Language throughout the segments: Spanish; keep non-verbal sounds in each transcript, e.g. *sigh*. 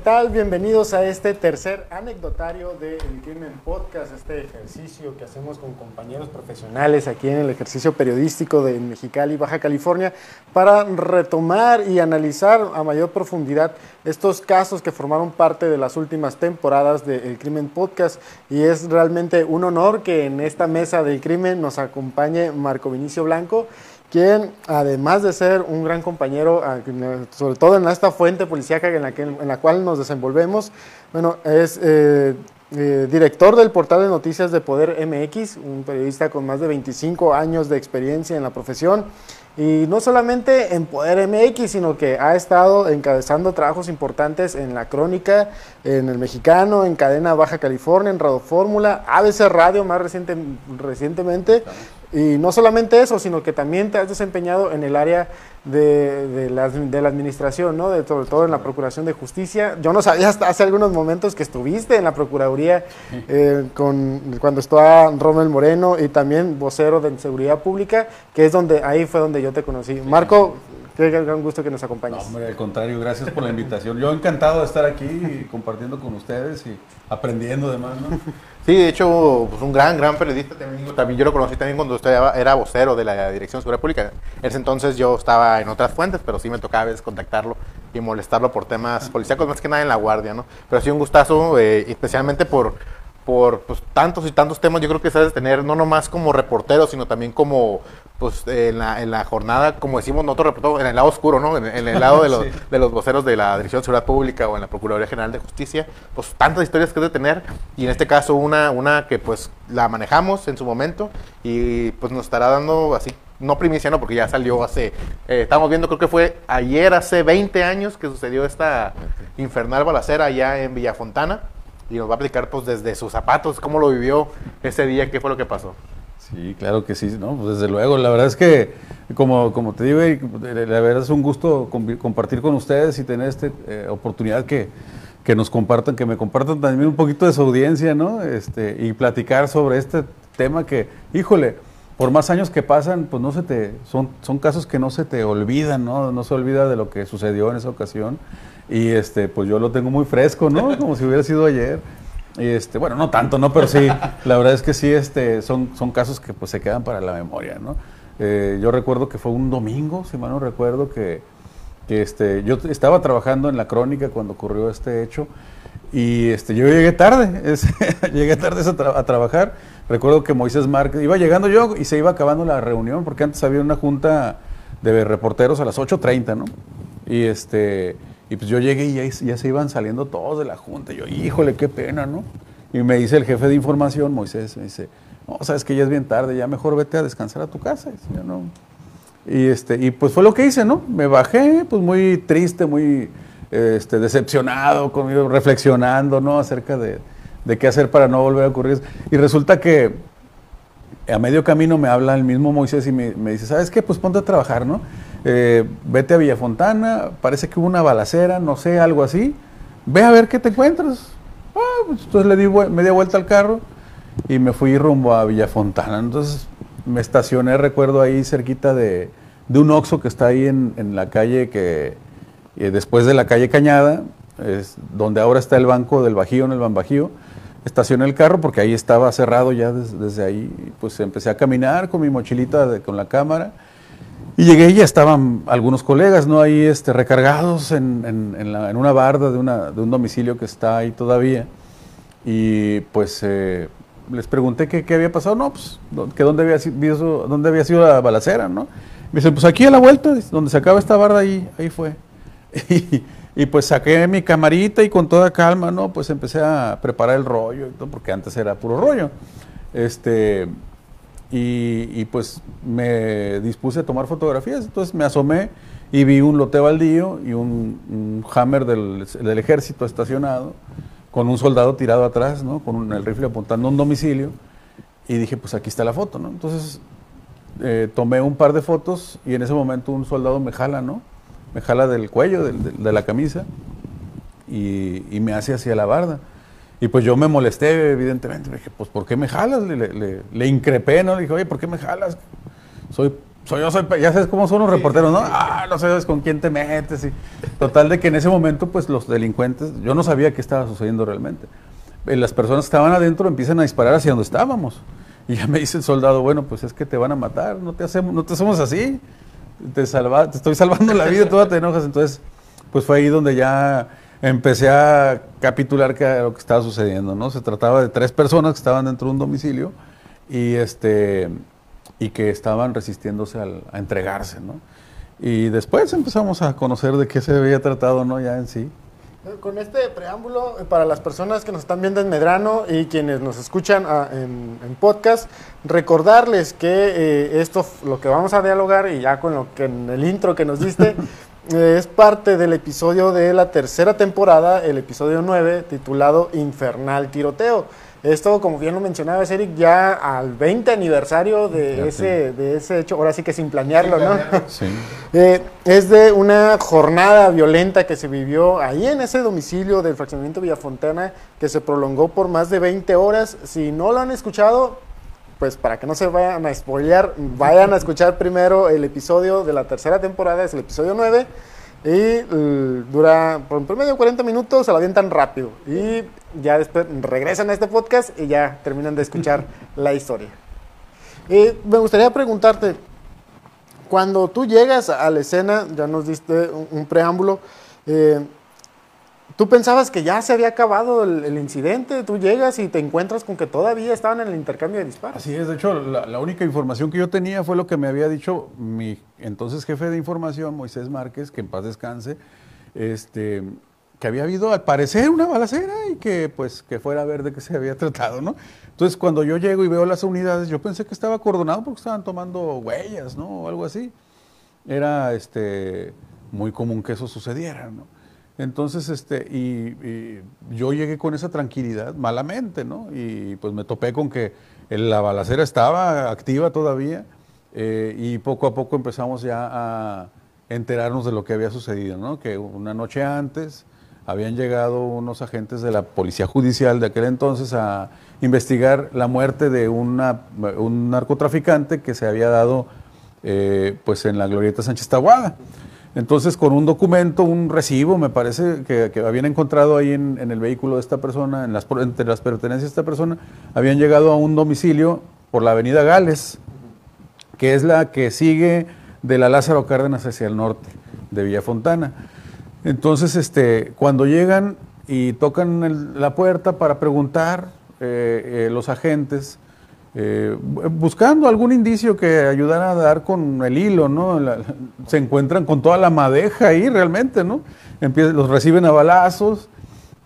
¿Qué tal? Bienvenidos a este tercer anecdotario de Crimen Podcast, este ejercicio que hacemos con compañeros profesionales aquí en el ejercicio periodístico de Mexicali, Baja California, para retomar y analizar a mayor profundidad estos casos que formaron parte de las últimas temporadas de Crimen Podcast. Y es realmente un honor que en esta mesa del crimen nos acompañe Marco Vinicio Blanco quien además de ser un gran compañero, sobre todo en esta fuente policíaca en la, que, en la cual nos desenvolvemos, bueno, es eh, eh, director del portal de noticias de Poder MX, un periodista con más de 25 años de experiencia en la profesión. Y no solamente en Poder MX, sino que ha estado encabezando trabajos importantes en La Crónica, en El Mexicano, en Cadena Baja California, en Radio Fórmula, ABC Radio más reciente, recientemente, y no solamente eso, sino que también te has desempeñado en el área de, de, la, de la, administración, ¿no? de, sobre todo en la Procuración de Justicia. Yo no sabía hasta hace algunos momentos que estuviste en la Procuraduría *laughs* eh, con, cuando estaba Rommel Moreno y también vocero de Seguridad Pública, que es donde ahí fue donde yo te conocí. Marco, qué gran gusto que nos acompañes. hombre, al contrario, gracias por la invitación. Yo encantado de estar aquí compartiendo con ustedes y aprendiendo además, ¿no? *laughs* Sí, de hecho, pues un gran, gran periodista también. yo lo conocí también cuando usted era vocero de la Dirección de Seguridad Pública. En ese entonces yo estaba en otras fuentes, pero sí me tocaba a veces contactarlo y molestarlo por temas policíacos, más que nada en la guardia, ¿no? Pero sí un gustazo, eh, especialmente por, por pues, tantos y tantos temas, yo creo que sabes tener, no nomás como reportero, sino también como pues en la, en la jornada, como decimos nosotros, en el lado oscuro, ¿no? En, el lado de *laughs* los, de los voceros de la Dirección de Seguridad Pública o en la Procuraduría General de Justicia, pues tantas historias que de tener. Y en este caso una, una que pues la manejamos en su momento y pues nos estará dando así, no primicia, no, porque ya salió hace, eh, estamos viendo, creo que fue ayer, hace 20 años que sucedió esta infernal balacera allá en Villafontana. Y nos va a explicar pues desde sus zapatos, cómo lo vivió ese día, qué fue lo que pasó. Sí, claro que sí, ¿no? Pues desde luego, la verdad es que, como, como te digo, la verdad es un gusto compartir con ustedes y tener esta eh, oportunidad que, que, nos compartan, que me compartan también un poquito de su audiencia, ¿no? Este, y platicar sobre este tema que, híjole, por más años que pasan, pues no se te, son, son casos que no se te olvidan, ¿no? No se olvida de lo que sucedió en esa ocasión. Y este, pues yo lo tengo muy fresco, ¿no? Como si hubiera sido ayer. Este, bueno, no tanto, ¿no? Pero sí, la verdad es que sí, este, son, son casos que pues se quedan para la memoria, ¿no? Eh, yo recuerdo que fue un domingo, si mal no recuerdo, que, este, yo estaba trabajando en la crónica cuando ocurrió este hecho y este, yo llegué tarde, *laughs* llegué tarde a, trabajar. Recuerdo que Moisés Márquez, iba llegando yo y se iba acabando la reunión porque antes había una junta de reporteros a las 8.30, ¿no? Y este y pues yo llegué y ya, se iban saliendo todos de la junta. Yo, híjole, qué pena, ¿no? Y me dice el jefe de información, Moisés, me dice, no, sabes que ya es bien tarde, ya mejor vete a descansar a tu casa. Y, no. y, este, y pues fue lo que hice, ¿no? Me bajé, pues muy triste, muy este, decepcionado, conmigo, reflexionando, ¿no? Acerca de, de qué hacer para no volver a ocurrir. Y resulta que a medio camino me habla el mismo Moisés y me, me dice, ¿sabes qué? Pues ponte a trabajar, ¿no? Eh, vete a Villafontana, parece que hubo una balacera, no sé, algo así. Ve a ver qué te encuentras. Ah, pues, entonces le di media vuelta al carro y me fui rumbo a Villafontana. Entonces me estacioné, recuerdo, ahí cerquita de, un Oxxo que está ahí en, la calle que, eh, después de la calle Cañada, es donde ahora está el banco del Bajío, en el Banbajío. Estacioné el carro porque ahí estaba cerrado ya desde, ahí. Pues empecé a caminar con mi mochilita con la cámara y llegué y ya estaban algunos colegas, ¿no? Ahí este, recargados en, una barda de, un domicilio que está ahí todavía. Y pues eh, les pregunté qué, había pasado. No, pues, que dónde había, sido, dónde había sido la balacera, ¿no? Me dicen, pues aquí a la vuelta, donde se acaba esta barda, ahí, ahí fue. *laughs* Y, pues saqué mi camarita y con toda calma, ¿no? Pues empecé a preparar el rollo, porque antes era puro rollo. Este, y, pues me dispuse a tomar fotografías. Entonces me asomé y vi un lote baldío y un, hammer del, ejército estacionado con un soldado tirado atrás, ¿no? con el rifle apuntando a un domicilio. Y dije, pues aquí está la foto, ¿no? Entonces eh, tomé un par de fotos y en ese momento un soldado me jala, ¿no? Me jala del cuello, de la camisa y, y me hace hacia la barda. Y pues yo me molesté, evidentemente. Le dije, pues, ¿por qué me jalas? Le, le, increpé, ¿no? Le dije, oye, ¿por qué me jalas? Soy soy yo, soy, ya sabes cómo son los reporteros, ¿no? Ah, no sabes con quién te metes. Y, total de que en ese momento, pues los delincuentes, yo no sabía qué estaba sucediendo realmente. Eh, Las personas que estaban adentro empiezan a disparar hacia donde estábamos. Y ya me dice el soldado, bueno, pues es que te van a matar, no te hacemos, no te hacemos así. Te, salva, te estoy salvando la vida, toda te enojas. Entonces, pues fue ahí donde ya empecé a capitular que era lo que estaba sucediendo, ¿no? Se trataba de tres personas que estaban dentro de un domicilio y este y que estaban resistiéndose al- a entregarse, ¿no? Y después empezamos a conocer de qué se había tratado, ¿no? Ya en sí. Con este preámbulo, eh, para las personas que nos están viendo en Medrano y quienes nos escuchan ah, en, en podcast, recordarles que eh, esto, lo que vamos a dialogar y ya con lo que en el intro que nos diste, *laughs* es parte del episodio de la tercera temporada, el episodio 9, titulado Infernal Tiroteo. Esto, como bien lo mencionaba Eric, ya al 20 aniversario de Ya ese, de ese hecho, ahora sí que sin planearlo, ¿no? Sí. *laughs* Eh, es de una jornada violenta que se vivió ahí en ese domicilio del fraccionamiento Villafontana que se prolongó por más de 20 horas. Si no lo han escuchado, pues para que no se vayan a spoilear, vayan a escuchar primero el episodio de la tercera temporada, es el episodio 9. Y dura por un promedio 40 minutos, se la avientan rápido. Y ya después regresan a este podcast y ya terminan de escuchar *laughs* la historia. Eh, me gustaría preguntarte, cuando tú llegas a la escena, ya nos diste un, un preámbulo, eh, ¿tú pensabas que ya se había acabado el, incidente? Tú llegas y te encuentras con que todavía estaban en el intercambio de disparos. Así es, de hecho, la, la única información que yo tenía fue lo que me había dicho mi entonces jefe de información, Moisés Márquez, que en paz descanse, este, que había habido al parecer una balacera y que pues que fuera a ver de qué se había tratado, ¿no? Entonces cuando yo llego y veo las unidades, yo pensé que estaba acordonado porque estaban tomando huellas, ¿no? O algo así. Era este muy común que eso sucediera, ¿no? Entonces, este, y, yo llegué con esa tranquilidad, malamente, ¿no? Y pues me topé con que la balacera estaba activa todavía eh, y poco a poco empezamos ya a enterarnos de lo que había sucedido, ¿no? Que una noche antes habían llegado unos agentes de la Policía Judicial de aquel entonces a investigar la muerte de una, un narcotraficante que se había dado eh, pues en la Glorieta Sánchez Tahuada. Entonces, con un documento, un recibo, me parece que, habían encontrado ahí en, el vehículo de esta persona, en las, entre las pertenencias de esta persona, habían llegado a un domicilio por la avenida Gales, que es la que sigue de la Lázaro Cárdenas hacia el norte, de Villafontana. Entonces, este, cuando llegan y tocan la puerta para preguntar, eh, eh, los agentes, eh, bu- buscando algún indicio que ayudara a dar con el hilo, ¿no? Se encuentran con toda la madeja ahí realmente, ¿no? Los reciben a balazos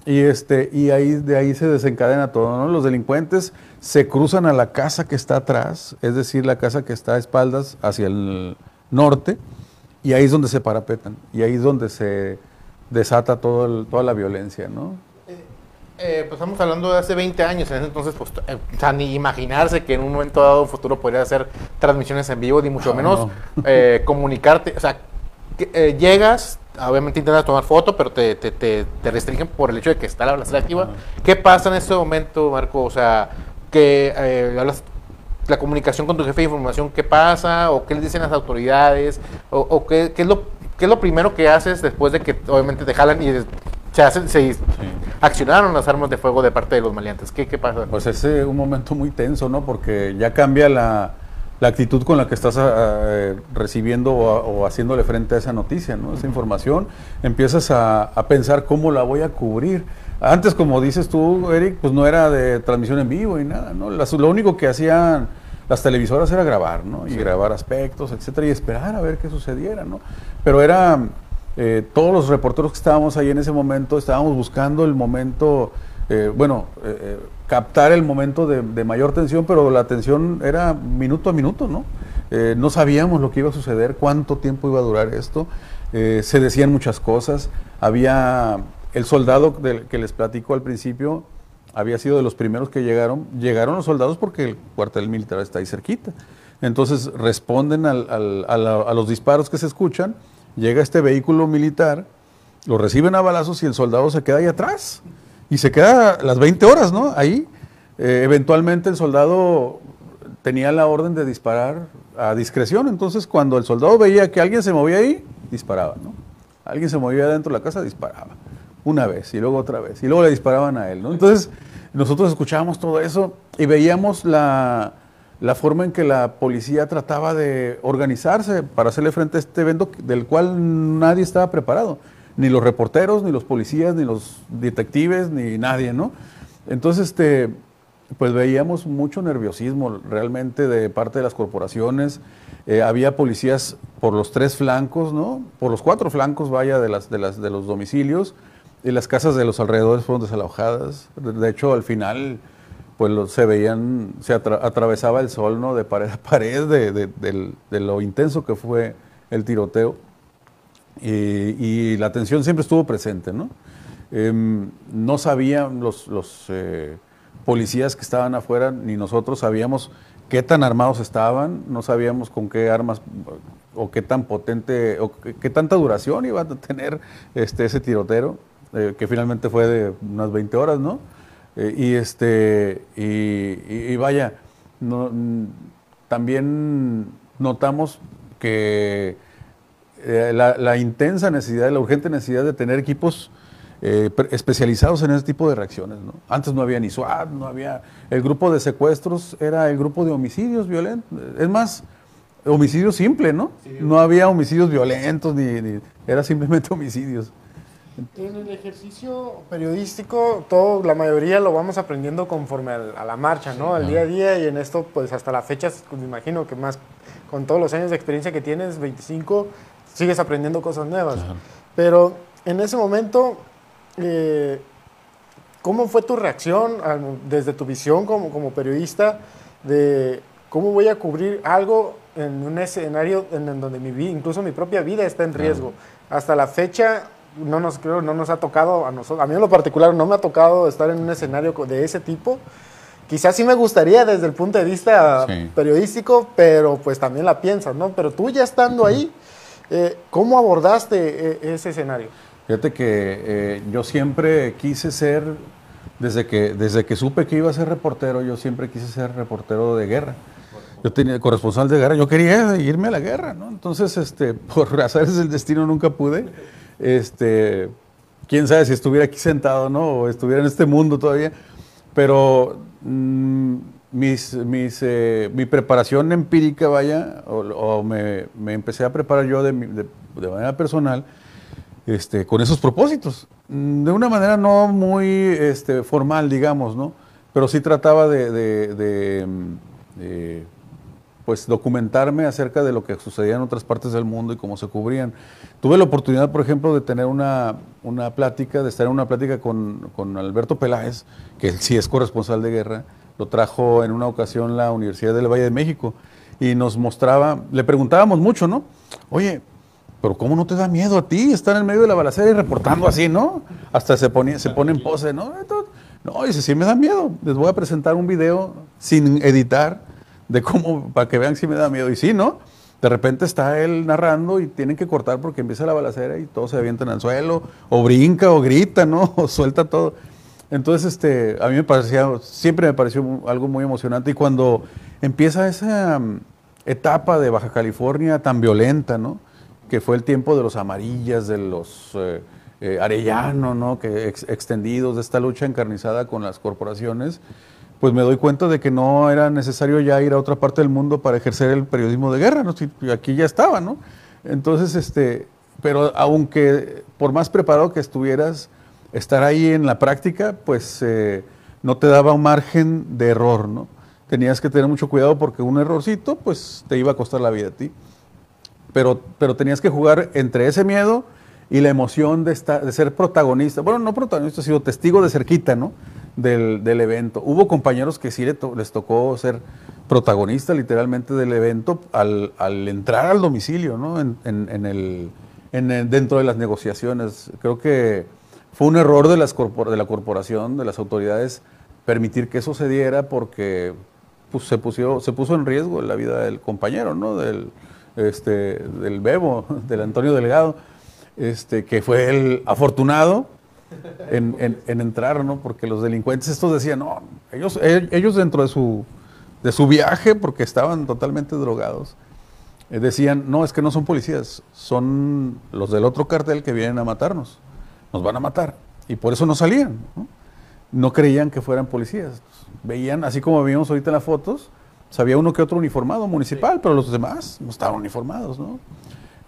y, este, y ahí, de ahí se desencadena todo, ¿no? Los delincuentes se cruzan a la casa que está atrás, es decir, la casa que está a espaldas hacia el norte, y ahí es donde se parapetan, y ahí es donde se desata todo toda la violencia, ¿no? Eh, pues estamos hablando de hace 20 años, en ese entonces, pues, eh, o sea, ni imaginarse que en un momento dado futuro podría hacer transmisiones en vivo, ni mucho No, menos no. *laughs* eh, comunicarte, o sea, que, eh, llegas, obviamente intentas tomar foto, pero te, te, te, te restringen por el hecho de que está la balacera activa. ¿Qué pasa en este momento, Marco? O sea, que eh, hablas la comunicación con tu jefe de información, ¿qué pasa? ¿O qué le dicen las autoridades? ¿O, o qué, qué es lo, qué es lo primero que haces después de que obviamente te jalan y se, hacen, se accionaron las armas de fuego de parte de los maleantes? ¿Qué, qué pasa? Pues es eh, un momento muy tenso, ¿no? Porque ya cambia la, la actitud con la que estás ah, eh, recibiendo o, o haciéndole frente a esa noticia, ¿no? Esa información. Empiezas a, a pensar cómo la voy a cubrir. Antes, como dices tú, Eric, pues no era de transmisión en vivo y nada, ¿no? Las- lo único que hacían las televisoras era grabar, ¿no? Y grabar aspectos, etcétera, y esperar a ver qué sucediera, ¿no? Pero era, eh, todos los reporteros que estábamos ahí en ese momento, estábamos buscando el momento, eh, bueno, eh, captar el momento de, mayor tensión, pero la tensión era minuto a minuto, ¿no? No sabíamos lo que iba a suceder, cuánto tiempo iba a durar esto, se decían muchas cosas, había el soldado que les platico al principio, había sido de los primeros que llegaron. Llegaron los soldados porque el cuartel militar está ahí cerquita. Entonces responden al- a los disparos que se escuchan, llega este vehículo militar, lo reciben a balazos y el soldado se queda ahí atrás. Y se queda las 20 horas, ¿no? Ahí. Eh, eventualmente el soldado tenía la orden de disparar a discreción. Entonces, cuando el soldado veía que alguien se movía ahí, disparaba, ¿no? Alguien se movía dentro de la casa, disparaba. Una vez y luego otra vez. Y luego le disparaban a él, ¿no? Entonces, nosotros escuchábamos todo eso y veíamos la, la forma en que la policía trataba de organizarse para hacerle frente a este evento del cual nadie estaba preparado. Ni los reporteros, ni los policías, ni los detectives, ni nadie, ¿no? Entonces, este, pues veíamos mucho nerviosismo realmente de parte de las corporaciones. Eh, había policías por los tres flancos, ¿no? Por los cuatro flancos, vaya, de, las, de, las, de los domicilios. Y las casas de los alrededores fueron desalojadas. De hecho, al final, pues se veían, se atravesaba el sol, ¿no? De *laughs* pared a pared, de, lo intenso que fue el tiroteo. Y, la tensión siempre estuvo presente, ¿no? Em, no sabían los, los eh, policías que estaban afuera, ni nosotros sabíamos qué tan armados estaban, no sabíamos con qué armas o qué tan potente o qué, tanta duración iba a tener este, ese tiroteo, eh, que finalmente fue de unas 20 horas, ¿no? Eh, y, este, y, vaya, no, también notamos que eh, la, la, intensa necesidad, la urgente necesidad de tener equipos eh, especializados en ese tipo de reacciones. ¿no? Antes no había ni SWAT, no había... El grupo de secuestros era el grupo de homicidios violentos. Es más, homicidio simple, ¿no? No había homicidios violentos, ni, era simplemente homicidios. En el ejercicio periodístico, todo, la mayoría lo vamos aprendiendo conforme a la marcha, ¿no? Al día a día y en esto, pues hasta la fecha, pues, me imagino que más, con todos los años de experiencia que tienes, 25, sigues aprendiendo cosas nuevas. Pero en ese momento, eh, ¿cómo fue tu reacción desde tu visión como, como periodista de cómo voy a cubrir algo en un escenario en, donde mi vida, incluso mi propia vida está en riesgo? Hasta la fecha no nos creo no nos ha tocado a nosotros, a mí en lo particular no me ha tocado estar en un escenario de ese tipo. Quizás sí me gustaría desde el punto de vista periodístico, pero pues también la piensas, ¿no? Pero tú ya estando ahí, eh, ¿cómo abordaste eh, ese escenario? Fíjate que eh, yo siempre quise ser, desde que, desde que supe que iba a ser reportero, yo siempre quise ser reportero de guerra. Yo tenía corresponsal de guerra, yo quería irme a la guerra, ¿no? Entonces, este, *laughs* por azares del destino nunca pude. Este, quién sabe si estuviera aquí sentado, ¿no? O estuviera en este mundo todavía. Pero mm, mis, mis, eh, mi preparación empírica, vaya, o, me, me, empecé a preparar yo de, de, de manera personal este, con esos propósitos. De una manera no muy este, formal, digamos, ¿no? Pero sí trataba de, pues, documentarme acerca de lo que sucedía en otras partes del mundo y cómo se cubrían. Tuve la oportunidad, por ejemplo, de tener una, una plática, de estar en una plática con, con Alberto Peláez, que sí es corresponsal de guerra, lo trajo en una ocasión la Universidad del Valle de México y nos mostraba, le preguntábamos mucho, ¿no? Oye, pero ¿cómo no te da miedo a ti estar en medio de la balacera y reportando así, no? Hasta se pone, se pone en pose, ¿no? no, dice, sí me da miedo. Les voy a presentar un video sin editar de cómo, para que vean si me da miedo. Y sí, ¿no? De repente está él narrando y tienen que cortar porque empieza la balacera y todos se avientan al suelo, o brinca, o grita, ¿no? *laughs* O suelta todo. Entonces, este, a mí me parecía, siempre me pareció algo muy emocionante. Y cuando empieza esa mm, etapa de Baja California tan violenta, ¿no? que fue el tiempo de los amarillas, de los eh, eh, arellano, ¿no? que extendidos, de esta lucha encarnizada con las corporaciones, pues me doy cuenta de que no era necesario ya ir a otra parte del mundo para ejercer el periodismo de guerra, ¿no? aquí ya estaba, ¿no? Entonces, este, pero aunque por más preparado que estuvieras, estar ahí en la práctica, pues eh, no te daba un margen de error, ¿no? Tenías que tener mucho cuidado porque un errorcito, pues te iba a costar la vida a ti pero, pero tenías que jugar entre ese miedo y la emoción de, estar, de ser protagonista. Bueno, no protagonista, sino testigo de cerquita, ¿no? Del, evento. Hubo compañeros que sí les tocó ser protagonista literalmente del evento al, al entrar al domicilio, ¿no? En, en, el, en dentro de las negociaciones. Creo que fue un error de, las de la corporación, de las autoridades, permitir que eso se diera porque pues, se, pusió, se puso en riesgo la vida del compañero, ¿no? Del, este, del Bebo, *laughs* del Antonio Delgado, este, que fue el afortunado en, entrar, ¿no? Porque los delincuentes estos decían, no, ellos, ellos dentro de su, de su viaje, porque estaban totalmente drogados, eh, decían, no, es que no son policías, son los del otro cartel que vienen a matarnos, nos van a matar. Y por eso no salían. ¿no? No creían que fueran policías. Veían, así como vimos ahorita en las fotos, sabía uno que otro uniformado municipal, pero los demás no estaban uniformados, ¿no?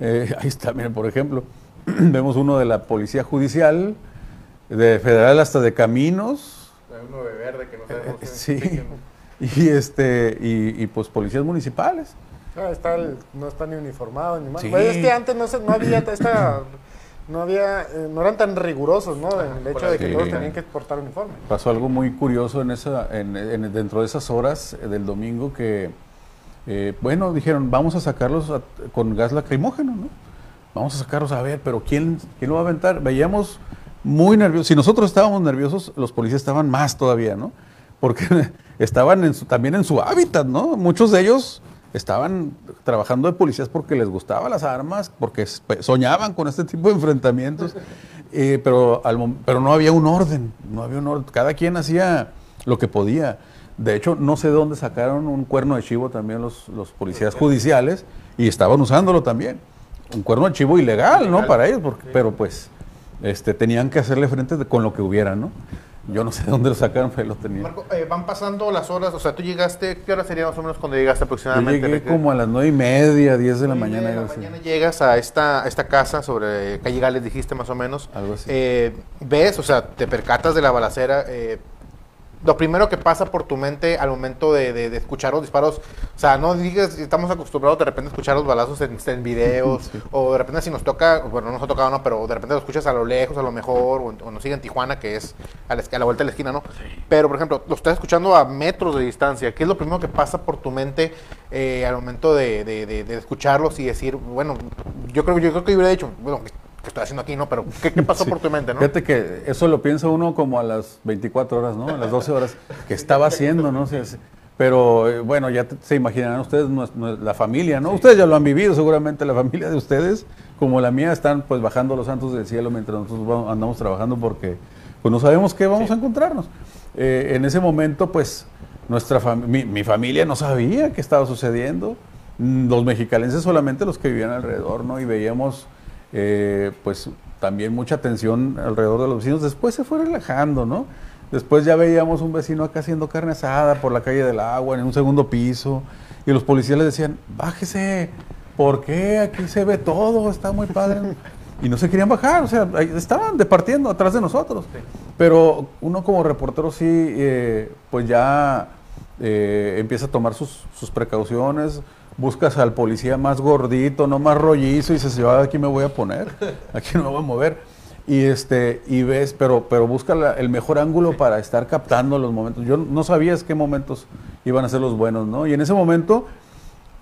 Eh, *laughs* ahí está, miren, por ejemplo, *clears throat* vemos uno de la policía judicial, de federal hasta de caminos, Uno de verde que no sabemos. Eh, sí, *laughs* y este, y, y, pues policías municipales. Ah, está el- no está ni uniformado ni más. Sí. Pues es que antes no, se- no había esta, no había, eh, no eran tan rigurosos, ¿no? En el hecho de que Sí. todos tenían que portar uniforme. Pasó algo muy curioso en esa, en, en- dentro de esas horas eh, del domingo que, eh, bueno, dijeron, vamos a sacarlos a- con gas lacrimógeno, ¿no? Vamos a sacarlos a ver, pero ¿quién, quién lo va a aventar? Veíamos muy nerviosos. Si nosotros estábamos nerviosos, los policías estaban más todavía, ¿no? Porque *laughs* estaban en su- también en su hábitat, ¿no? Muchos de ellos estaban trabajando de policías porque les gustaban las armas, porque soñaban con este tipo de enfrentamientos, *laughs* eh, pero, al pero no había un orden, no había un orden. Cada quien hacía lo que podía. De hecho, no sé de dónde sacaron un cuerno de chivo también los, los policías judiciales y estaban usándolo también. Un cuerno de chivo ilegal, ¿no? Para ellos, porque, pero pues este, tenían que hacerle frente con lo que hubiera, ¿no? Yo no sé de dónde lo sacaron, pero lo tenían. Marco, eh, van pasando las horas, o sea, tú llegaste, ¿qué hora sería más o menos cuando llegaste Yo aproximadamente? llegué Ricky? como a las nueve y media, diez de la mañana. de la mañana llegas a esta, a esta casa sobre calle Gales, dijiste más o menos. Algo así. Eh, ves, o sea, te percatas de la balacera. eh, lo primero que pasa por tu mente al momento de, de- de escuchar los disparos, o sea, no digas, estamos acostumbrados de repente a escuchar los balazos en, en videos, *laughs* Sí. o de repente si nos toca, bueno, no nos ha tocado, no, pero de repente lo escuchas a lo lejos, a lo mejor, o, nos sigue en Tijuana, que es a la, esqui- a la vuelta de la esquina, ¿no? Pero, por ejemplo, lo estás escuchando a metros de distancia, ¿qué es lo primero que pasa por tu mente eh, al momento de, de- de- de escucharlos y decir, bueno, yo creo, yo creo que yo hubiera dicho, bueno, ¿qué, estoy haciendo aquí, no? Pero, ¿qué, qué pasó Sí. por tu mente, no? Fíjate que eso lo piensa uno como a las 24 horas, ¿no? A las 12 horas. que estaba haciendo, no? sé si- Pero eh, bueno, ya te- se imaginarán ustedes la familia, ¿no? Ustedes ya lo han vivido, seguramente la familia de ustedes, como la mía, están pues bajando los santos del cielo mientras nosotros vamos- andamos trabajando porque pues no sabemos qué vamos a encontrarnos. Eh, en ese momento, pues, nuestra fam- mi, mi familia no sabía qué estaba sucediendo. Mm, Los mexicalenses solamente los que vivían alrededor, ¿no? Y veíamos, eh, pues, también mucha tensión alrededor de los vecinos. Después se fue relajando, ¿no? Después ya veíamos un vecino acá haciendo carne asada por la calle del agua, en un segundo piso. Y los policías le decían, bájese, ¿por qué? Aquí se ve todo, está muy padre. *laughs* Y no se querían bajar, o sea, estaban departiendo atrás de nosotros. Pero uno como reportero sí, eh, pues ya eh, empieza a tomar sus, sus precauciones, buscas al policía más gordito, no más rollizo, y dices, yo aquí me voy a poner, aquí no me voy a mover. Y, este, y ves, pero, pero busca la- el mejor ángulo para estar captando los momentos. Yo no sabías qué momentos iban a ser los buenos, ¿no? Y en ese momento,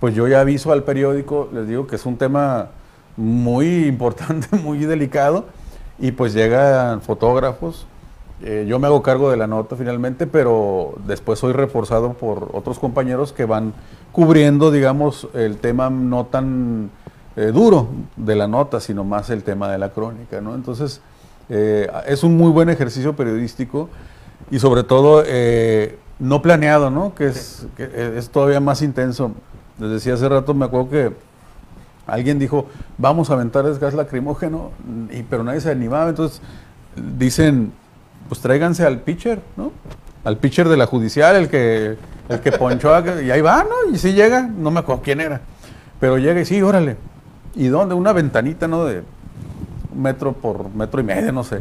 pues yo ya aviso al periódico, les digo que es un tema muy importante, *laughs* muy delicado, y pues llegan fotógrafos, eh, yo me hago cargo de la nota finalmente, pero después soy reforzado por otros compañeros que van cubriendo, digamos, el tema no tan eh, duro de la nota, sino más el tema de la crónica, ¿no? Entonces, eh, es un muy buen ejercicio periodístico y sobre todo eh, no planeado, ¿no? Que es, que es todavía más intenso. Les decía hace rato, me acuerdo que alguien dijo, vamos a aventar el gas lacrimógeno, y, pero nadie se animaba, entonces dicen, pues tráiganse al pitcher, ¿no? Al pitcher de la judicial, el que, el que ponchó, y ahí va, ¿no? Y sí llega, no me acuerdo quién era, pero llega y sí, órale. ¿Y dónde? Una ventanita, ¿no? De un metro por metro y medio, no sé.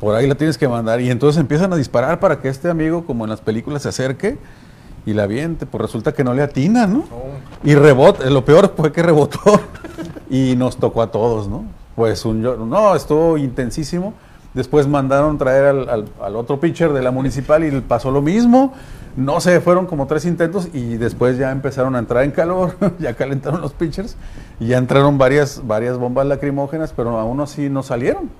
Por ahí la tienes que mandar. Y entonces empiezan a disparar para que este amigo, como en las películas, se acerque y la aviente. Pues resulta que no le atina, ¿no? Y rebota, lo peor fue que rebotó *laughs* y nos tocó a todos, ¿no? Pues un yo- no, estuvo intensísimo. Después mandaron traer al, al- al otro pitcher de la municipal y pasó lo mismo. No sé, fueron como tres intentos y después ya empezaron a entrar en calor, *laughs* ya calentaron los pitchers y ya entraron varias, varias bombas lacrimógenas, pero aún así no salieron.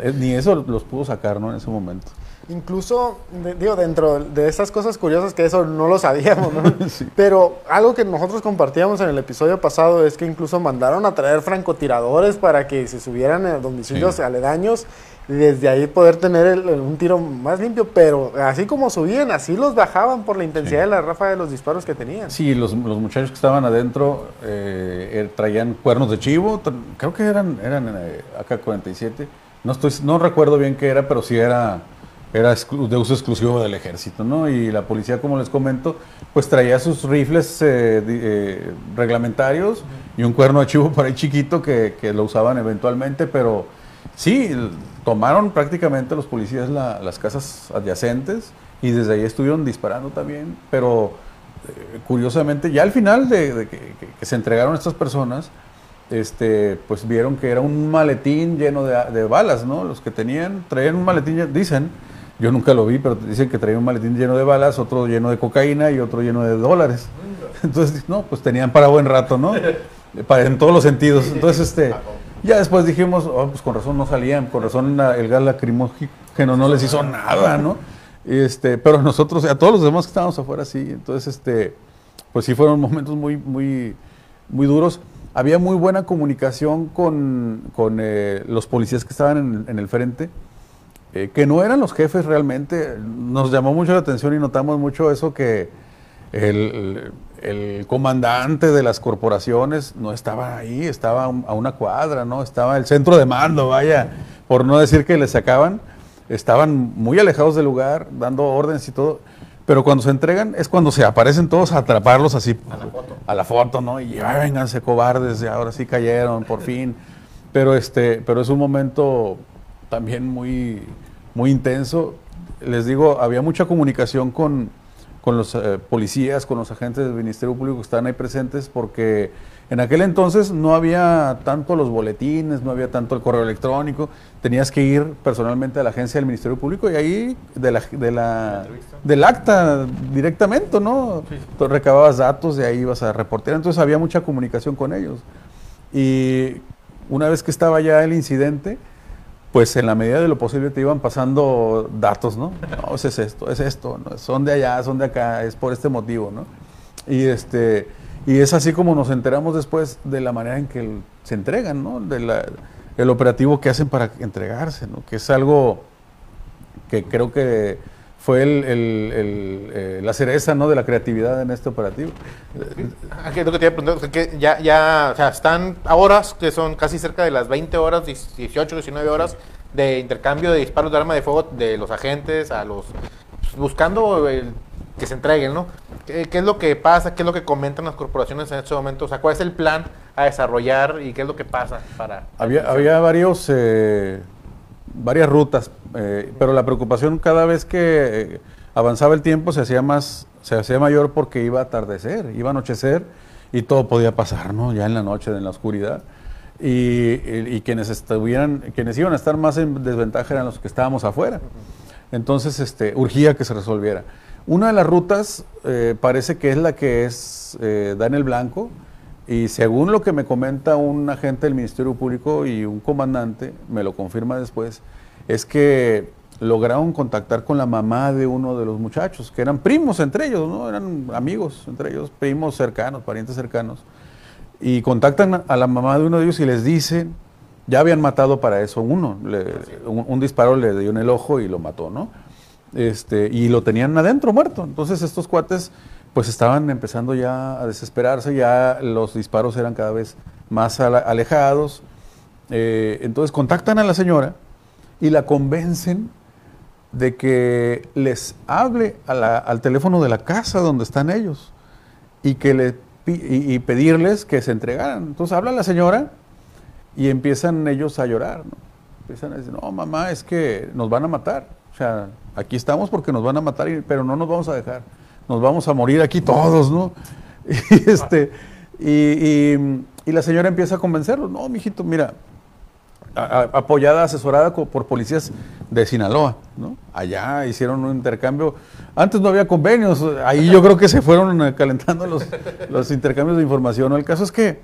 Eh, Ni eso los pudo sacar, ¿no? En ese momento. Incluso, de- digo, dentro de esas cosas curiosas que eso no lo sabíamos, ¿no? *laughs* Sí. Pero algo que nosotros compartíamos en el episodio pasado es que incluso mandaron a traer francotiradores para que se subieran a domicilios Sí. aledaños desde ahí poder tener el- un tiro más limpio, pero así como subían, así los bajaban por la intensidad de la ráfaga de los disparos que tenían. Sí, los, los muchachos que estaban adentro eh, eh, traían cuernos de chivo, creo que eran, eran eh, AK-47, no, estoy, no recuerdo bien qué era, pero sí era, era de uso exclusivo del ejército, ¿no? Y la policía, como les comento, pues traía sus rifles eh, eh, reglamentarios y un cuerno de chivo por ahí chiquito que, que lo usaban eventualmente, pero sí, tomaron prácticamente los policías la- las casas adyacentes y desde ahí estuvieron disparando también, pero eh, curiosamente, ya al final de, de que, que- que se entregaron estas personas, este, pues vieron que era un maletín lleno de, de balas, ¿no? Los que tenían, traían un maletín, dicen, yo nunca lo vi, pero dicen que traían un maletín lleno de balas, otro lleno de cocaína y otro lleno de dólares. Entonces, no, pues tenían para buen rato, ¿no? *laughs* Para, en todos los sentidos. Entonces, este, ya después dijimos, oh, pues con razón no salían, con razón la- el gas lacrimógeno no les hizo nada, ¿no? Este, pero nosotros, a todos los demás que estábamos afuera, sí. Entonces, este, pues sí fueron momentos muy, muy, muy duros. Había muy buena comunicación con, con, eh, los policías que estaban en, el frente, eh, que no eran los jefes realmente. Nos llamó mucho la atención y notamos mucho eso que el comandante de las corporaciones no estaba ahí, estaba a un- a una cuadra, ¿no? Estaba el centro de mando, vaya, por no decir que le sacaban, estaban muy alejados del lugar, dando órdenes y todo. Pero cuando se entregan es cuando se aparecen todos a atraparlos así a la foto, a la foto ¿no? Y "Ay, vénganse cobardes, y ahora sí cayeron, por *laughs* fin. Pero este, pero es un momento también muy, muy intenso. Les digo, había mucha comunicación con, con los eh, policías, con los agentes del Ministerio Público que estaban ahí presentes, porque en aquel entonces no había tanto los boletines, no había tanto el correo electrónico, tenías que ir personalmente a la agencia del Ministerio Público y ahí de la, de la, del acta directamente, ¿no? Tú recababas datos, de ahí ibas a reportear, entonces había mucha comunicación con ellos. Y una vez que estaba ya el incidente, pues en la medida de lo posible te iban pasando datos, ¿no? No, ese es esto, es esto, son de allá, son de acá, es por este motivo, ¿no? Y, este, y es así como nos enteramos después de la manera en que se entregan, ¿no? De la- el operativo que hacen para entregarse, ¿no? Que es algo que creo que fue el- el- el, eh, la cereza, ¿no? De la creatividad en este operativo. Ah, que es lo que te iba a preguntar, que ya, ya, o sea, están a horas, que son casi cerca de las 20 horas, 18, 19 horas de intercambio de disparos de arma de fuego de los agentes a los, pues, buscando el- que se entreguen, ¿no? ¿Qué, qué es lo que pasa? ¿Qué es lo que comentan las corporaciones en este momento? O sea, ¿cuál es el plan a desarrollar y qué es lo que pasa para... Había, había varios, eh, varias rutas, eh, pero la preocupación cada vez que eh, avanzaba el tiempo se hacía más, se hacía mayor porque iba a atardecer, iba a anochecer y todo podía pasar, ¿no? Ya en la noche, en la oscuridad. Y, y- y quienes estuvieran, quienes iban a estar más en desventaja eran los que estábamos afuera. Entonces, este, urgía que se resolviera. Una de las rutas eh, parece que es la que es da en el blanco y según lo que me comenta un agente del Ministerio Público y un comandante, me lo confirma después, es que lograron contactar con la mamá de uno de los muchachos, que eran primos entre ellos, ¿no? Eran amigos entre ellos, primos cercanos, parientes cercanos. Y contactan a la mamá de uno de ellos y les dicen, ya habían matado para eso uno, le- un, un disparo le dio en el ojo y lo mató, ¿no? Este, y lo tenían adentro muerto. Entonces estos cuates pues estaban empezando ya a desesperarse, ya los disparos eran cada vez más alejados. Eh, entonces contactan a la señora y la convencen de que les hable al teléfono de la casa donde están ellos y que le y, y pedirles que se entregaran. Entonces habla la señora y empiezan ellos a llorar, ¿no? Empiezan a decir, no, mamá, es que nos van a matar. O sea, aquí estamos porque nos van a matar, pero no nos vamos a dejar. Nos vamos a morir aquí todos, ¿no? *laughs* Y, este, y, y- y la señora empieza a convencerlos. No, mijito, mira, a- apoyada, asesorada por policías de Sinaloa, ¿no? Allá hicieron un intercambio. Antes no había convenios, ahí yo creo que se fueron calentando los, los intercambios de información. El caso es que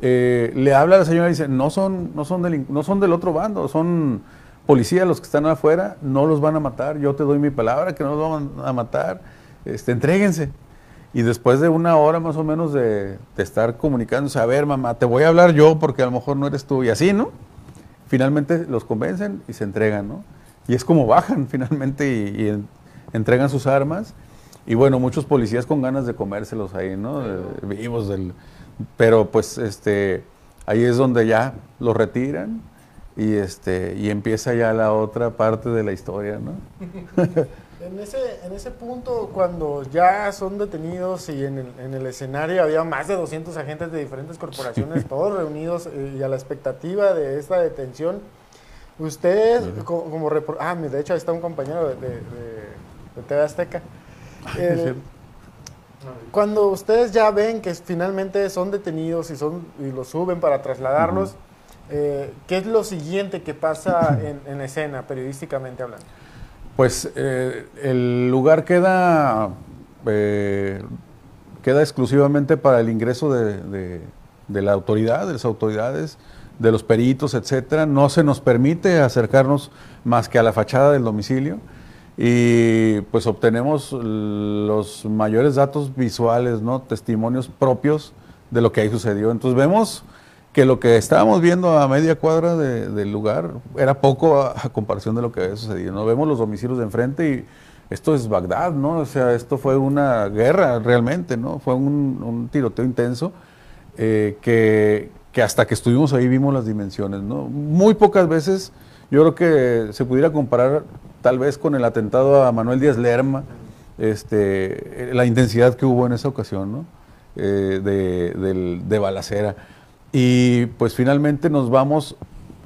eh, le habla a la señora y dice, no son, no, son delin- no son del otro bando, son policías los que están afuera, no los van a matar, yo te doy mi palabra que no los van a matar, este, entréguense. Y después de una hora más o menos de, de estar comunicándose, a ver mamá, te voy a hablar yo porque a lo mejor no eres tú, y así, ¿no? finalmente los convencen y se entregan, ¿no? Y es como bajan *laughs* finalmente y, y en- entregan sus armas. Y bueno, muchos policías con ganas de comérselos ahí, ¿no? Eh, vivos del... Pero pues este, ahí es donde ya los retiran y, este, y empieza ya la otra parte de la historia, ¿no? *laughs* En ese, en ese punto, cuando ya son detenidos y en el, en el escenario había más de 200 agentes de diferentes corporaciones, todos reunidos eh, y a la expectativa de esta detención, ustedes, co- como, repor- Ah, de hecho, ahí está un compañero de, de, de- de TV Azteca. Cuando ustedes ya ven que finalmente son detenidos y, son, y los suben para trasladarlos, eh, ¿qué es lo siguiente que pasa en, en escena, periodísticamente hablando? Pues eh, el lugar queda, eh, queda exclusivamente para el ingreso de, de- de la autoridad, de las autoridades, de los peritos, etcétera. No se nos permite acercarnos más que a la fachada del domicilio y pues obtenemos los mayores datos visuales, ¿no? testimonios propios de lo que ahí sucedió. Entonces vemos que lo que estábamos viendo a media cuadra de- del lugar era poco a, comparación de lo que había sucedido. ¿no? Vemos los domicilios de enfrente y esto es Bagdad, ¿no? O sea, esto fue una guerra realmente, ¿no? Fue un, tiroteo intenso eh, que, que hasta que estuvimos ahí vimos las dimensiones, ¿no? Muy pocas veces yo creo que se pudiera comparar tal vez con el atentado a Manuel Díaz Lerma, este, la intensidad que hubo en esa ocasión, ¿no? Eh, de, de balacera. Y pues finalmente nos vamos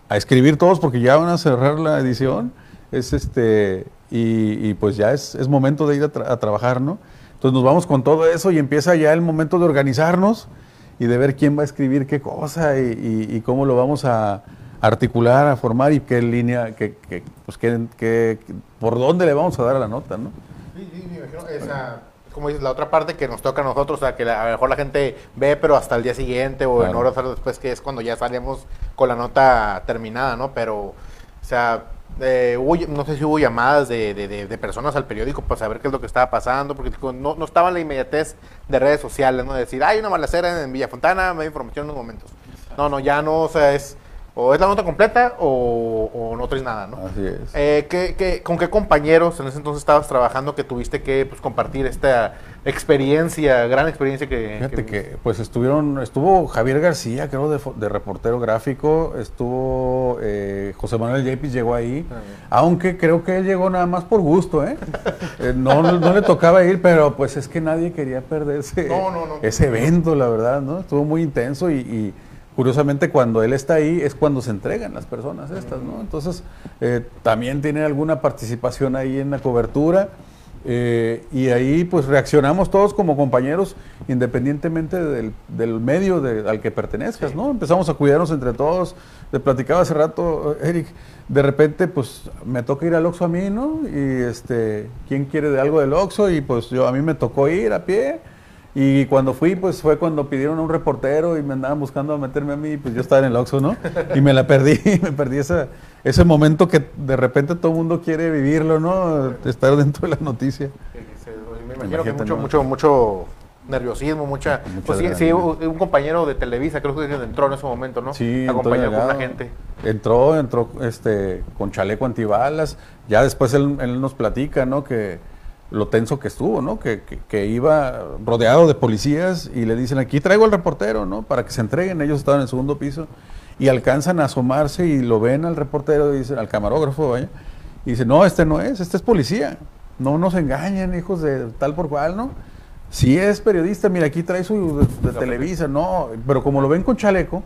a escribir todos porque ya van a cerrar la edición. Es este, y, pues ya es, momento de ir a, tra- a trabajar, ¿no? Entonces nos vamos con todo eso y empieza ya el momento de organizarnos y de ver quién va a escribir qué cosa y, cómo lo vamos a articular, a formar y qué línea, qué- pues qué, qué- por dónde le vamos a dar a la nota, ¿no? Sí, sí, me imagino. Esa, como dices, la otra parte que nos toca a nosotros, o sea, que la- a lo mejor la gente ve, pero hasta el día siguiente o en horas después, que es cuando ya salimos con la nota terminada, ¿no? Pero, o sea, eh, hubo- no sé si hubo llamadas de, de- de- de personas al periódico para saber qué es lo que estaba pasando, porque no, no estaba en la inmediatez de redes sociales, ¿no? De decir, hay una balacera en Villafontana, me da información en unos momentos. No, no, ya no, o sea, es, o es la nota completa o, o no traes nada, ¿no? Así es. Eh, ¿qué- qué- con qué compañeros en ese entonces estabas trabajando que tuviste que pues, compartir esta experiencia, gran experiencia que... Fíjate que pues estuvieron, estuvo Javier García, creo, de, reportero gráfico, estuvo eh, José Manuel Yepis llegó ahí, aunque creo que él llegó nada más por gusto, ¿eh? *laughs* Eh, no, no le tocaba ir, pero pues es que nadie quería perderse No, no, no. ese evento, la verdad, ¿no? Estuvo muy intenso y, y curiosamente cuando él está ahí es cuando se entregan las personas estas, ¿no? Entonces eh, también tiene alguna participación ahí en la cobertura. Eh, y ahí pues reaccionamos todos como compañeros independientemente del, del medio de- al que pertenezcas, ¿no? Empezamos a cuidarnos entre todos. Te platicaba hace rato, Eric, de repente pues me toca ir al Oxxo a mí, ¿no? Y este, ¿quién quiere de algo del Oxxo? Y pues yo a mí me tocó ir a pie. Y cuando fui, pues fue cuando pidieron a un reportero y me andaban buscando a meterme a mí, pues yo estaba en el Oxxo, ¿no? Y me la perdí, *laughs* me perdí esa, ese momento que de repente todo el mundo quiere vivirlo, ¿no? Estar dentro de la noticia. Me imagino que mucho, ¿no? mucho, mucho nerviosismo, mucha... Mucha Pues sí, sí, un compañero de Televisa creo que entró en ese momento, ¿no? Sí, Acompañado con la gente. Entró, entró este, con chaleco antibalas. Ya después él, él nos platica, ¿no? Que lo tenso que estuvo, ¿no? Que, que- que iba rodeado de policías y le dicen, aquí traigo al reportero, ¿no? Para que se entreguen. Ellos estaban en el segundo piso y alcanzan a asomarse y lo ven al reportero, y dicen, al camarógrafo, vaya. Y dicen, no, este no es, este es policía. No nos engañen, hijos de tal por cual, ¿no? Si es periodista, mira, aquí trae su de, de Televisa, no, pero como lo ven con chaleco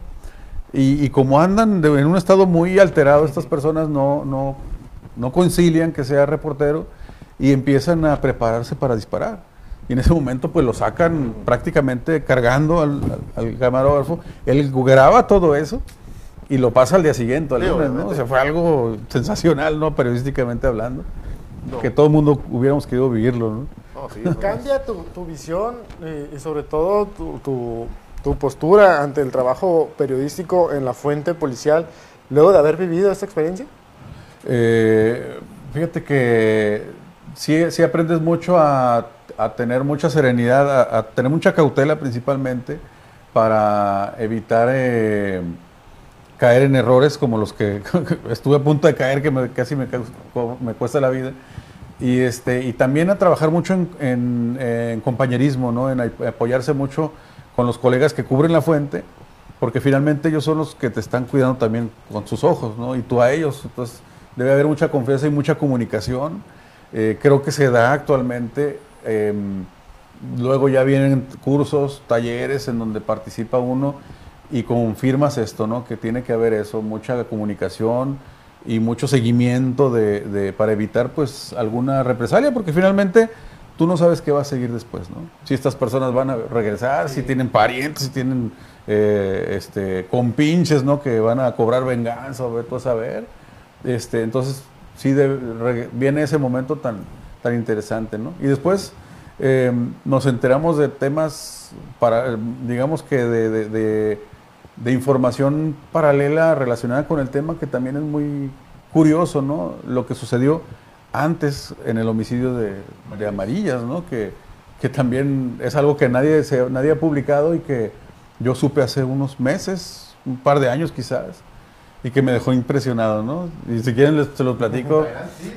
y, y como andan de- en un estado muy alterado, estas personas no, no, no concilian que sea reportero y empiezan a prepararse para disparar. Y en ese momento pues lo sacan prácticamente cargando al, al- al camarógrafo. Él graba todo eso y lo pasa al día siguiente, al Sí, lunes, ¿no? O sea, fue algo sensacional, ¿no? Periodísticamente hablando. No. Que todo el mundo hubiéramos querido vivirlo, ¿no? No, sí, Cambia tu, tu visión eh, y sobre todo tu, tu- tu postura ante el trabajo periodístico en la fuente policial luego de haber vivido esta experiencia. Eh, fíjate que sí, sí aprendes mucho a, a tener mucha serenidad, a, a tener mucha cautela principalmente para evitar eh, caer en errores como los que *laughs* estuve a punto de caer, que me- casi me, me cuesta la vida. Y, este, y también a trabajar mucho en, en- en compañerismo, ¿no? en ap- apoyarse mucho con los colegas que cubren la fuente, porque finalmente ellos son los que te están cuidando también con sus ojos, ¿no? y tú a ellos. Entonces debe haber mucha confianza y mucha comunicación. Eh, creo que se da actualmente. em, luego ya vienen cursos, talleres en donde participa uno y confirmas esto, ¿no? Que tiene que haber eso, mucha comunicación y mucho seguimiento de, de- para evitar pues alguna represalia, porque finalmente tú no sabes qué va a seguir después, ¿no? Si estas personas van a regresar, si tienen parientes, si tienen eh, este, compinches, ¿no? Que van a cobrar venganza, o ver, tú a saber. Este, entonces, sí de- viene ese momento tan, tan interesante, ¿no? Y después eh, nos enteramos de temas, para, digamos que de, de- información paralela relacionada con el tema que también es muy curioso, ¿no? Lo que sucedió antes en el homicidio de, de Amarillas, ¿no? Que, que también es algo que nadie, se- nadie ha publicado y que yo supe hace unos meses, un par de años quizás, y que me dejó impresionado, ¿no? Y si quieren les, se los platico.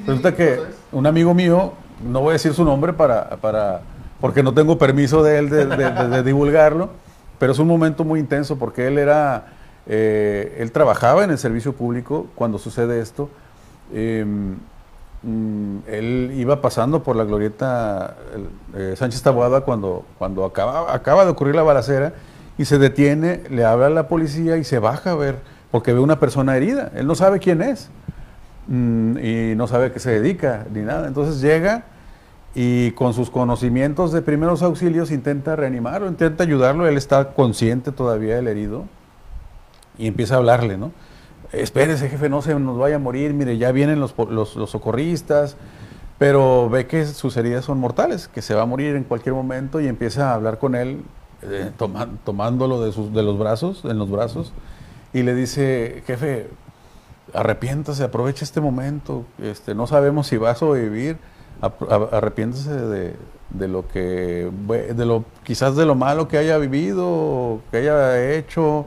Resulta que un amigo mío, no voy a decir su nombre para, para porque no tengo permiso de él de, de- de- de divulgarlo, pero es un momento muy intenso porque él era, eh, él trabajaba en el servicio público cuando sucede esto. Eh, mm, él iba pasando por la glorieta eh, Sánchez Taboada cuando, cuando acaba, acaba de ocurrir la balacera y se detiene, le habla a la policía y se baja a ver, porque ve una persona herida. Él no sabe quién es mm, y no sabe a qué se dedica ni nada. Entonces llega y con sus conocimientos de primeros auxilios intenta reanimarlo, intenta ayudarlo. Él está consciente todavía, el herido, y empieza a hablarle, ¿no? Espérese, jefe, no se nos vaya a morir, mire, ya vienen los, los, los socorristas, pero ve que sus heridas son mortales, que se va a morir en cualquier momento y empieza a hablar con él, eh, toma- tomándolo de, sus, de los brazos, en los brazos, y le dice, jefe, arrepiéntase, aproveche este momento, este, no sabemos si va a sobrevivir, arrepiéntase de, de lo que, de lo, quizás de lo malo que haya vivido, que haya hecho,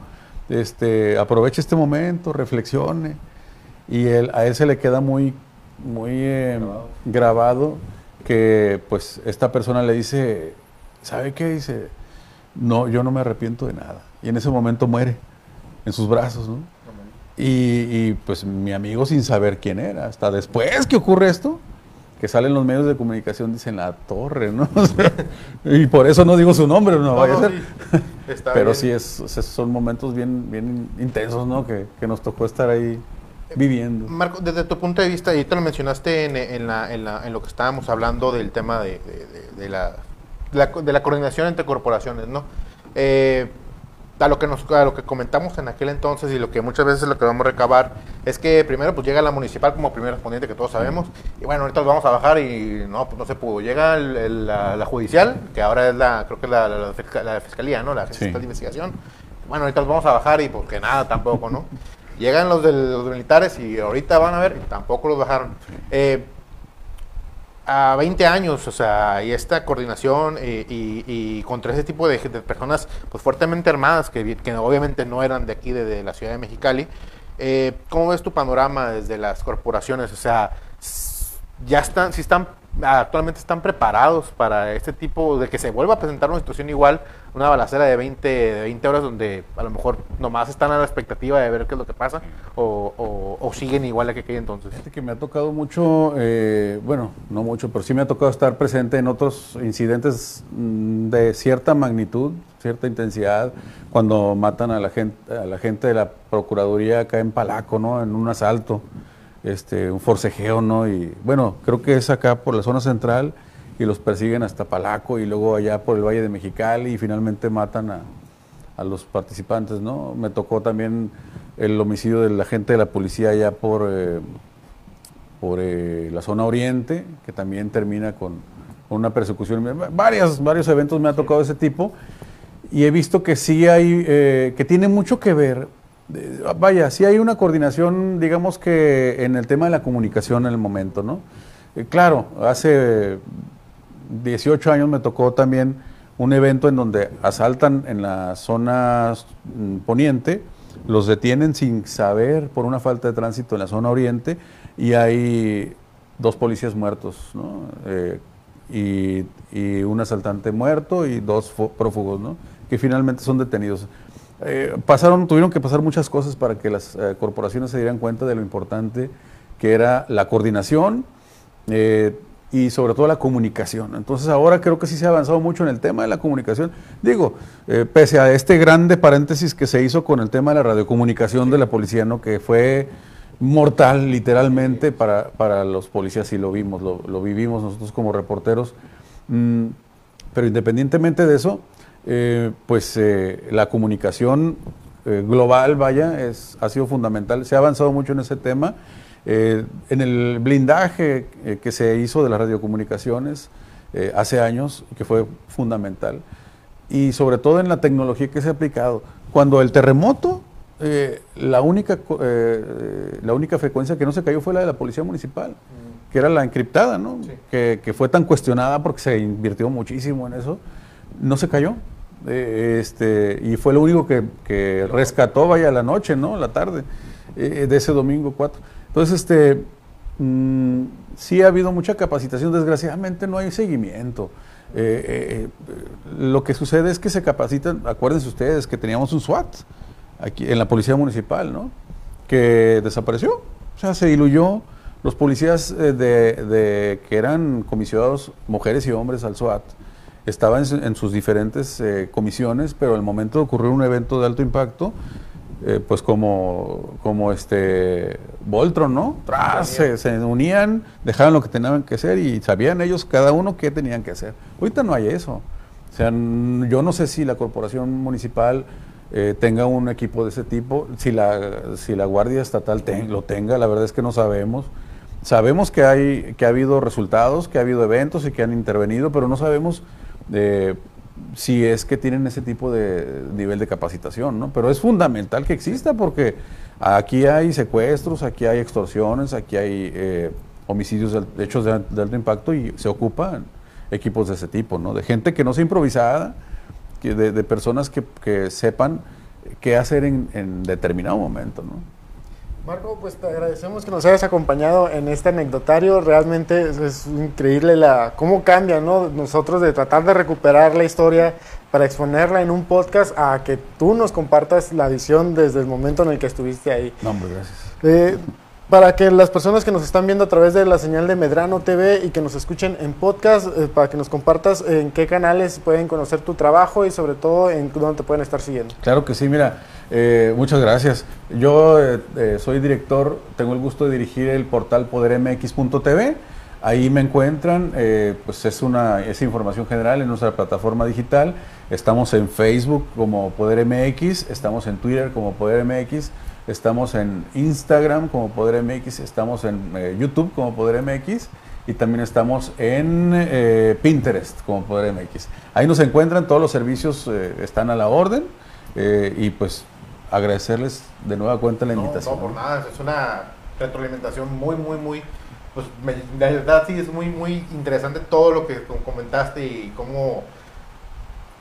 este, aproveche este momento, reflexione, y él, a él se le queda muy, muy eh, grabado que pues esta persona le dice, ¿sabe qué? Dice, no, yo no me arrepiento de nada. Y en ese momento muere en sus brazos, ¿no? Y, y, pues mi amigo sin saber quién era, hasta después que ocurre esto, que salen los medios de comunicación, dicen la torre, ¿no? *laughs* O sea, y por eso no digo su nombre, no, vaya a ser. Pero bien. sí, es, o sea, son momentos bien, bien intensos, ¿no? Que, que nos tocó estar ahí viviendo. Marco, desde tu punto de vista, y te lo mencionaste en, en la- en la- en lo que estábamos hablando del tema de, de- de- de la, de la, de la coordinación entre corporaciones, ¿no? Eh, a lo que nos a lo que comentamos en aquel entonces y lo que muchas veces lo que vamos a recabar es que primero pues llega la municipal como primer respondiente que todos sabemos y bueno ahorita los vamos a bajar y no pues no se pudo. Llega el- el- la, la judicial que ahora es la creo que es la, la- la fisca- la fiscalía no la Sí. fiscal de investigación. Bueno ahorita los vamos a bajar y pues que nada tampoco no llegan los, de los militares y ahorita van a ver y tampoco los bajaron. Eh, a 20 años, o sea, y esta coordinación eh, y, y contra ese tipo de, personas pues fuertemente armadas, que, vi- que obviamente no eran de aquí, de, de la ciudad de Mexicali, eh, ¿cómo ves tu panorama desde las corporaciones? O sea, ya están, si están, actualmente están preparados para este tipo de que se vuelva a presentar una situación igual, una balacera de 20, de 20 horas donde a lo mejor nomás están a la expectativa de ver qué es lo que pasa o, siguen igual a que aquella entonces. Fíjate que me ha tocado mucho, eh, bueno, no mucho, pero sí me ha tocado estar presente en otros incidentes mm, de cierta magnitud, cierta intensidad, cuando matan a la gente, a la gente de la Procuraduría acá en Palaco, ¿no? En un asalto, este, un forcejeo, ¿no? Y bueno, creo que es acá por la zona central y los persiguen hasta Palaco y luego allá por el Valle de Mexicali y finalmente matan a, a los participantes, ¿no? Me tocó también el homicidio de la gente de la policía allá por, eh, por eh, la zona oriente, que también termina con, una persecución. Varias, varios eventos me ha tocado ese tipo y he visto que sí hay, eh, que tiene mucho que ver, vaya, sí hay una coordinación, digamos que en el tema de la comunicación en el momento, ¿no? Eh, claro, hace 18 años me tocó también un evento en donde asaltan en la zona mm, poniente los detienen sin saber por una falta de tránsito en la zona oriente y hay dos policías muertos, ¿no? Eh, y, y, un asaltante muerto y dos prófugos, ¿no? que finalmente son detenidos. Eh, pasaron, tuvieron que pasar muchas cosas para que las eh, corporaciones se dieran cuenta de lo importante que era la coordinación y sobre todo la comunicación. Entonces ahora creo que sí se ha avanzado mucho en el tema de la comunicación. Digo, pese a este grande paréntesis que se hizo con el tema de la radiocomunicación de la policía, ¿no? que fue mortal, literalmente, para, para los policías, y lo vimos, lo, vivimos nosotros como reporteros. Mm, pero independientemente de eso, eh, pues eh, la comunicación eh, global, vaya, es, ha sido fundamental. Se ha avanzado mucho en ese tema. en el blindaje que se hizo de las radiocomunicaciones hace años, que fue fundamental. Y sobre todo en la tecnología que se ha aplicado. Cuando el terremoto la, única, la única frecuencia que no se cayó fue la de la Policía Municipal. Que era la encriptada, ¿no? Que, fue tan cuestionada porque se invirtió muchísimo en eso. No se cayó. Eh, este, y fue lo único que, rescató, vaya, la noche, ¿no? La tarde de ese domingo 4. Entonces, este, mm, sí ha habido mucha capacitación. Desgraciadamente no hay seguimiento. lo que sucede es que se capacitan, acuérdense ustedes que teníamos un SWAT aquí en la policía municipal, ¿no? Que desapareció, o sea, se diluyó. Los policías eh, de, que eran comisionados, mujeres y hombres al SWAT, estaban en, sus diferentes eh, comisiones, pero el momento de ocurrir un evento de alto impacto, eh, pues como, como este Voltron, ¿no? Tras, se, se, unían, dejaban lo que tenían que hacer y sabían ellos cada uno qué tenían que hacer. Ahorita no hay eso. O sea, yo no sé si la corporación municipal eh, tenga un equipo de ese tipo, si la, si la Guardia Estatal lo tenga, la verdad es que no sabemos. Sabemos que, hay, que ha habido resultados, que ha habido eventos y que han intervenido, pero no sabemos eh, si es que tienen ese tipo de nivel de capacitación, ¿no? Pero es fundamental que exista porque aquí hay secuestros, aquí hay extorsiones, aquí hay eh, homicidios de, hechos de, alto impacto y se ocupan equipos de ese tipo, ¿no? De gente que no sea improvisada, de, personas que, sepan qué hacer en, determinado momento. ¿no? Marco, pues te agradecemos que nos hayas acompañado en este anecdotario. Realmente es, increíble la cómo cambia, ¿no? Nosotros de tratar de recuperar la historia para exponerla en un podcast a que tú nos compartas la visión desde el momento en el que estuviste ahí. No, hombre, gracias. Eh, para que las personas que nos están viendo a través de la señal de Medrano TV y que nos escuchen en podcast, eh, para que nos compartas en qué canales pueden conocer tu trabajo y sobre todo en dónde te pueden estar siguiendo. Claro que sí, mira, eh, muchas gracias. Yo eh, soy director, tengo el gusto de dirigir el portal podermx.tv. Ahí me encuentran, pues es una es información general en nuestra plataforma digital. Estamos en Facebook como Poder MX, estamos en Twitter como Poder MX estamos en Instagram como Poder MX, estamos en eh, YouTube como Poder MX y también estamos en eh, Pinterest como Poder MX. Ahí nos encuentran, todos los servicios eh, están a la orden y pues agradecerles de nueva cuenta la invitación. No, por nada, es una retroalimentación muy, muy, muy, pues la verdad sí es muy, muy interesante todo lo que comentaste y cómo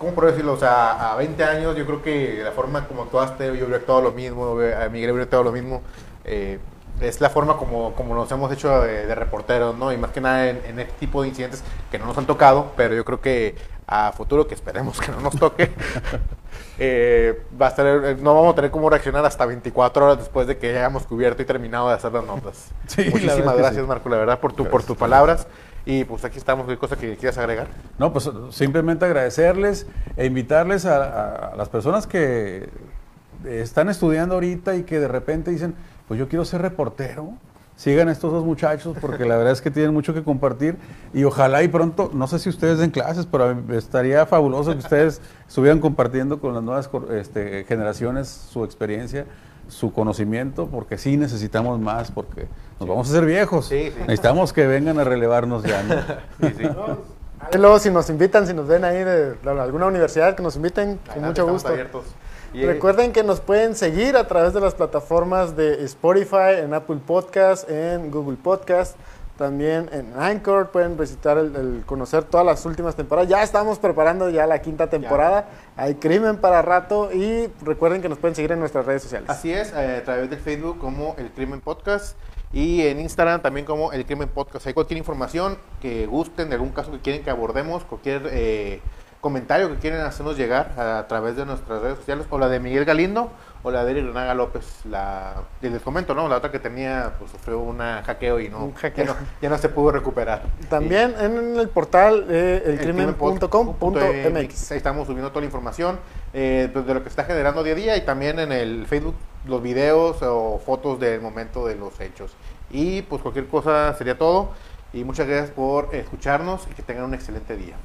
¿cómo puedo decirlo? O sea, a 20 años yo creo que la forma como actuaste, yo hubiera actuado lo mismo, a Miguel hubiera actuado lo mismo. Eh, es la forma como, como nos hemos hecho de, reporteros, ¿no? Y más que nada en, este tipo de incidentes que no nos han tocado, pero yo creo que a futuro, que esperemos que no nos toque, *laughs* eh, va a estar, eh, no vamos a tener cómo reaccionar hasta 24 horas después de que hayamos cubierto y terminado de hacer las notas. *laughs* Muchísimas gracias, Marco, la verdad, por, tu, por tus palabras. Y pues aquí estamos, ¿qué cosa que quieras agregar? No, pues simplemente agradecerles e invitarles a, las personas que están estudiando ahorita y que de repente dicen, pues yo quiero ser reportero. Sigan a estos dos muchachos porque la verdad es que tienen mucho que compartir y ojalá y pronto, no sé si ustedes den clases, pero estaría fabuloso que ustedes estuvieran compartiendo con las nuevas este, generaciones su experiencia su conocimiento, porque sí necesitamos más, porque nos vamos a hacer viejos. Necesitamos que vengan a relevarnos ya. *laughs* luego si nos invitan, si nos ven ahí de, alguna universidad, que nos inviten, con mucho gusto. Recuerden que nos pueden seguir a través de las plataformas de Spotify, en Apple Podcast, en Google Podcast. También en Anchor pueden visitar el, el conocer todas las últimas temporadas. Ya estamos preparando ya la quinta temporada. Hay crimen para rato y recuerden que nos pueden seguir en nuestras redes sociales. Así es, eh, a través del Facebook como El Crimen Podcast y en Instagram también como El Crimen Podcast. Hay cualquier información que gusten, de algún caso que quieren que abordemos, cualquier eh, comentario que quieren hacernos llegar a, través de nuestras redes sociales, o la de Miguel Galindo o la de Renaga López. La, y les comento, ¿no? La otra que tenía, pues sufrió un hackeo y no, Un hackeo. Ya, no, ya no se pudo recuperar. También en el portal eh, El elcrimen.com.mx. Ahí estamos subiendo toda la información eh, pues, de lo que está generando día a día y también en el Facebook los videos o fotos del momento de los hechos. Y pues cualquier cosa sería todo. Y muchas gracias por escucharnos y que tengan un excelente día.